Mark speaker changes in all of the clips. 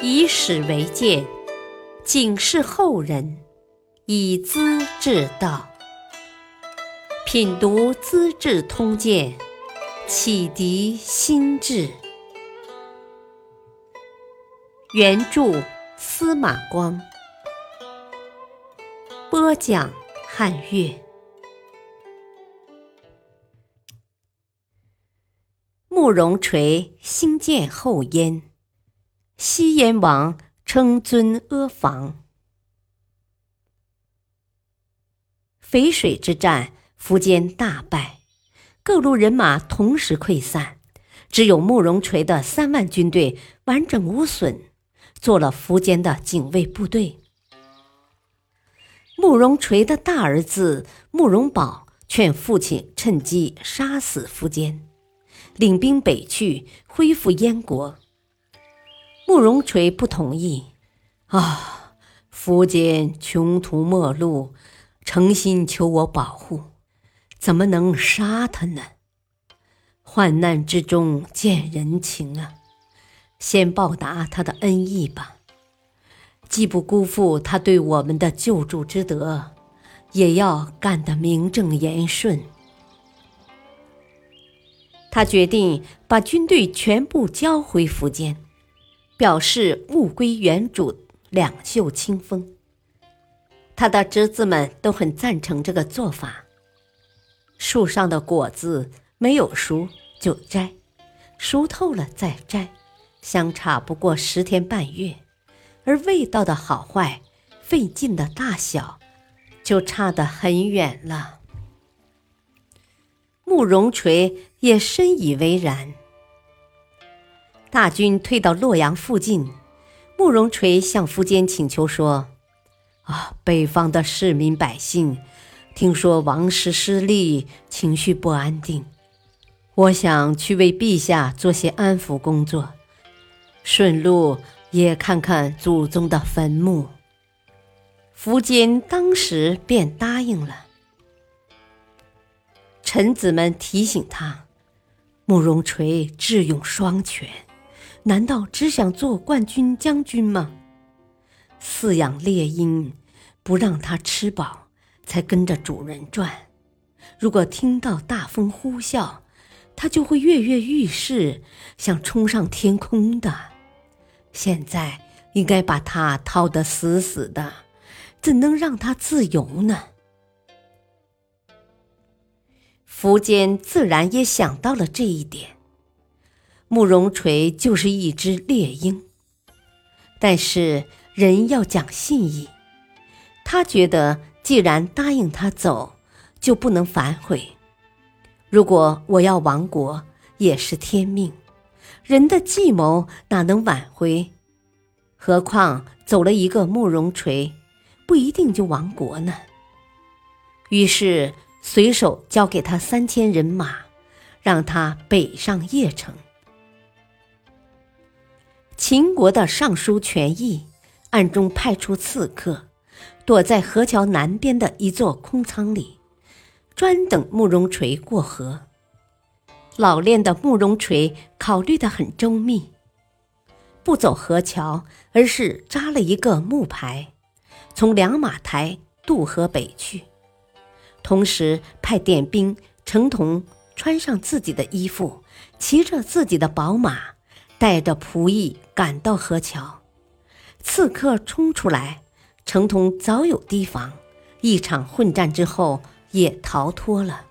Speaker 1: 以史为鉴，警示后人，以资治道。品读《资治通鉴》，启迪心智。原著司马光，播讲汉乐。慕容垂兴建后燕，西燕王称尊阿房。淝水之战，苻坚大败，各路人马同时溃散，只有慕容垂的三万军队完整无损，做了苻坚的警卫部队。慕容垂的大儿子慕容宝劝父亲趁机杀死苻坚。领兵北去，恢复燕国。慕容垂不同意。啊，苻坚穷途末路，诚心求我保护，怎么能杀他呢？患难之中见人情啊，先报答他的恩义吧。既不辜负他对我们的救助之德，也要干得名正言顺。他决定把军队全部交回苻坚，表示物归原主，两袖清风。他的侄子们都很赞成这个做法。树上的果子没有熟就摘，熟透了再摘，相差不过十天半月；而味道的好坏、费劲的大小，就差得很远了。慕容垂也深以为然。大军退到洛阳附近，慕容垂向苻坚请求说：“啊，北方的市民百姓听说王室失利，情绪不安定，我想去为陛下做些安抚工作，顺路也看看祖宗的坟墓。”苻坚当时便答应了。臣子们提醒他：“慕容垂智勇双全，难道只想做冠军将军吗？饲养猎鹰，不让它吃饱，才跟着主人转。如果听到大风呼啸，它就会跃跃欲试，想冲上天空的。现在应该把它套得死死的，怎能让它自由呢？”苻坚自然也想到了这一点。慕容垂就是一只猎鹰，但是人要讲信义。他觉得，既然答应他走，就不能反悔。如果我要亡国，也是天命。人的计谋哪能挽回？何况走了一个慕容垂，不一定就亡国呢。于是。随手交给他三千人马，让他北上邺城。秦国的尚书权益暗中派出刺客，躲在河桥南边的一座空仓里，专等慕容垂过河。老练的慕容垂考虑得很周密，不走河桥，而是扎了一个木牌，从两马台渡河北去。同时派点兵程同穿上自己的衣服，骑着自己的宝马，带着仆役赶到河桥。刺客冲出来，程同早有提防，一场混战之后也逃脱了。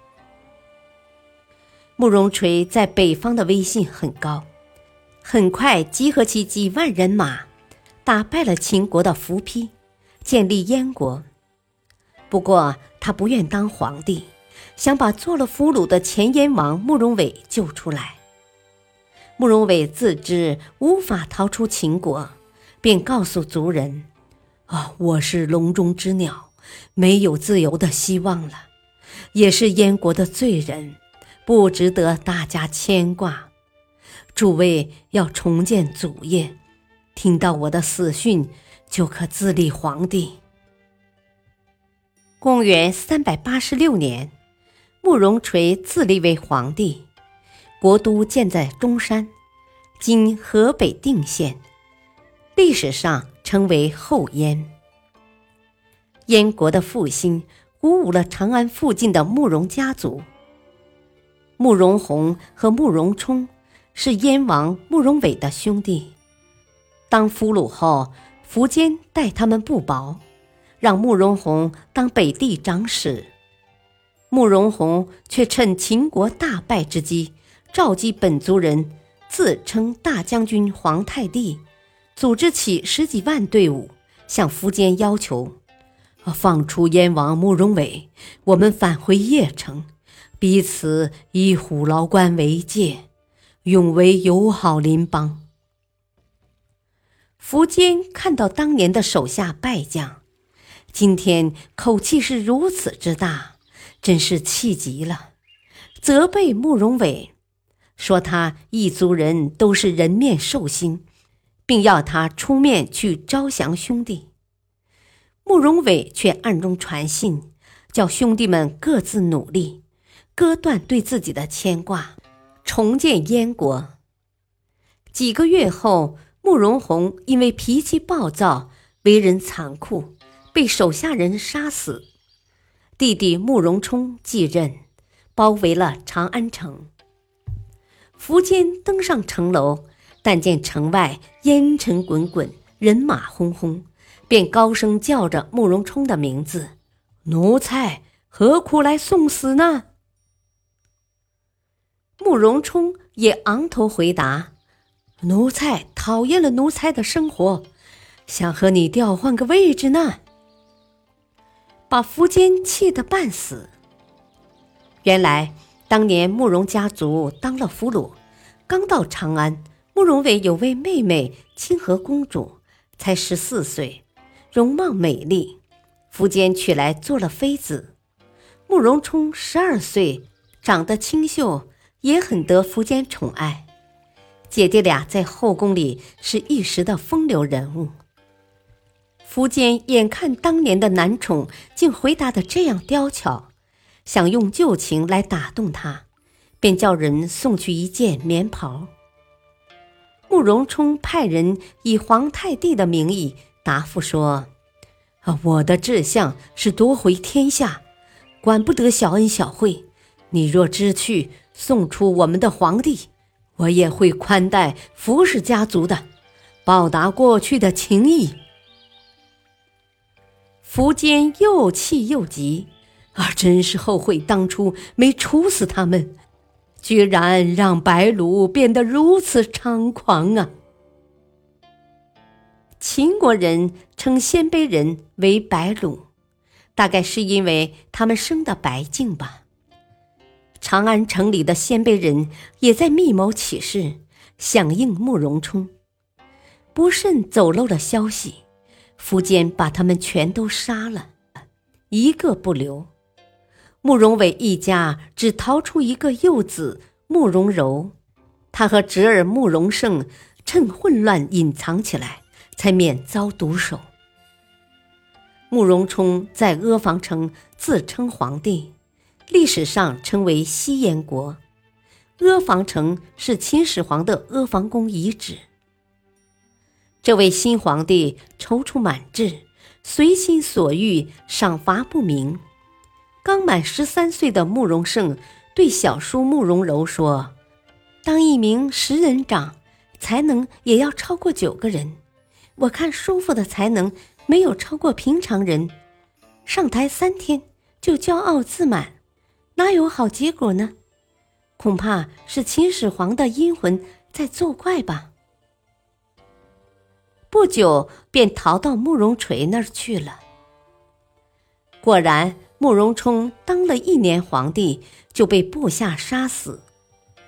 Speaker 1: 慕容垂在北方的威信很高，很快集合起几万人马，打败了秦国的伏丕，建立燕国。不过，他不愿当皇帝，想把做了俘虏的前燕王慕容伟救出来。慕容伟自知无法逃出秦国，便告诉族人：“啊，我是笼中之鸟，没有自由的希望了，也是燕国的罪人，不值得大家牵挂。诸位要重建祖业，听到我的死讯，就可自立皇帝。”公元三百八十六年，慕容垂自立为皇帝，国都建在中山（今河北定县）。历史上称为后燕。燕国的复兴鼓舞了长安附近的慕容家族。慕容宏和慕容冲是燕王慕容伟的兄弟。当俘虏后，苻坚待他们不薄，让慕容宏当北地长史。慕容宏却趁秦国大败之机，召集本族人，自称大将军皇太帝，组织起十几万队伍，向苻坚要求。放出燕王慕容伟，我们返回邺城，彼此以虎牢关为界，永为友好邻邦。苻坚看到当年的手下败将，今天口气是如此之大，真是气极了，责备慕容伟，说他一族人都是人面兽心，并要他出面去招降兄弟。慕容伟却暗中传信，叫兄弟们各自努力，割断对自己的牵挂，重建燕国。几个月后，慕容宏因为脾气暴躁、为人残酷，被手下人杀死。弟弟慕容冲继任，包围了长安城。苻坚登上城楼，但见城外烟尘滚滚，人马轰轰。便高声叫着慕容冲的名字：“奴才何苦来送死呢？”慕容冲也昂头回答：“奴才讨厌了奴才的生活，想和你调换个位置呢。”把苻坚气得半死。原来当年慕容家族当了俘虏，刚到长安，慕容伟有位妹妹清河公主，才十四岁。容貌美丽，苻坚娶来做了妃子。慕容冲十二岁，长得清秀，也很得苻坚宠爱。姐弟俩在后宫里是一时的风流人物。苻坚眼看当年的男宠竟回答的这样刁巧，想用旧情来打动他，便叫人送去一件棉袍。慕容冲派人以皇太帝的名义。答复说：“啊，我的志向是夺回天下，管不得小恩小惠。你若知趣，送出我们的皇帝，我也会宽待服氏家族的，报答过去的情谊。”苻坚又气又急，啊，真是后悔当初没处死他们，居然让白鲁变得如此猖狂啊！秦国人称鲜卑人为白鲁，大概是因为他们生的白净吧。长安城里的鲜卑人也在密谋起事，响应慕容冲，不慎走漏了消息，苻坚把他们全都杀了，一个不留。慕容伟一家只逃出一个幼子慕容柔，他和侄儿慕容盛趁混乱隐藏起来。才免遭毒手。慕容冲在阿房城自称皇帝，历史上称为西燕国。阿房城是秦始皇的阿房宫遗址。这位新皇帝踌躇满志，随心所欲，赏罚不明。刚满十三岁的慕容盛对小叔慕容柔说：“当一名十人长，才能也要超过九个人。”我看叔父的才能没有超过平常人，上台三天就骄傲自满，哪有好结果呢？恐怕是秦始皇的阴魂在作怪吧。不久便逃到慕容垂那儿去了。果然，慕容冲当了一年皇帝就被部下杀死，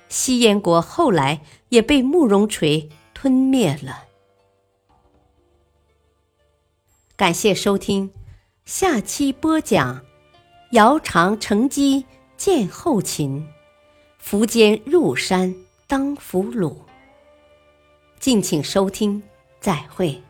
Speaker 1: 西燕国后来也被慕容垂吞灭了。感谢收听，下期播讲：姚长乘机见后秦，苻坚入山当俘虏。敬请收听，再会。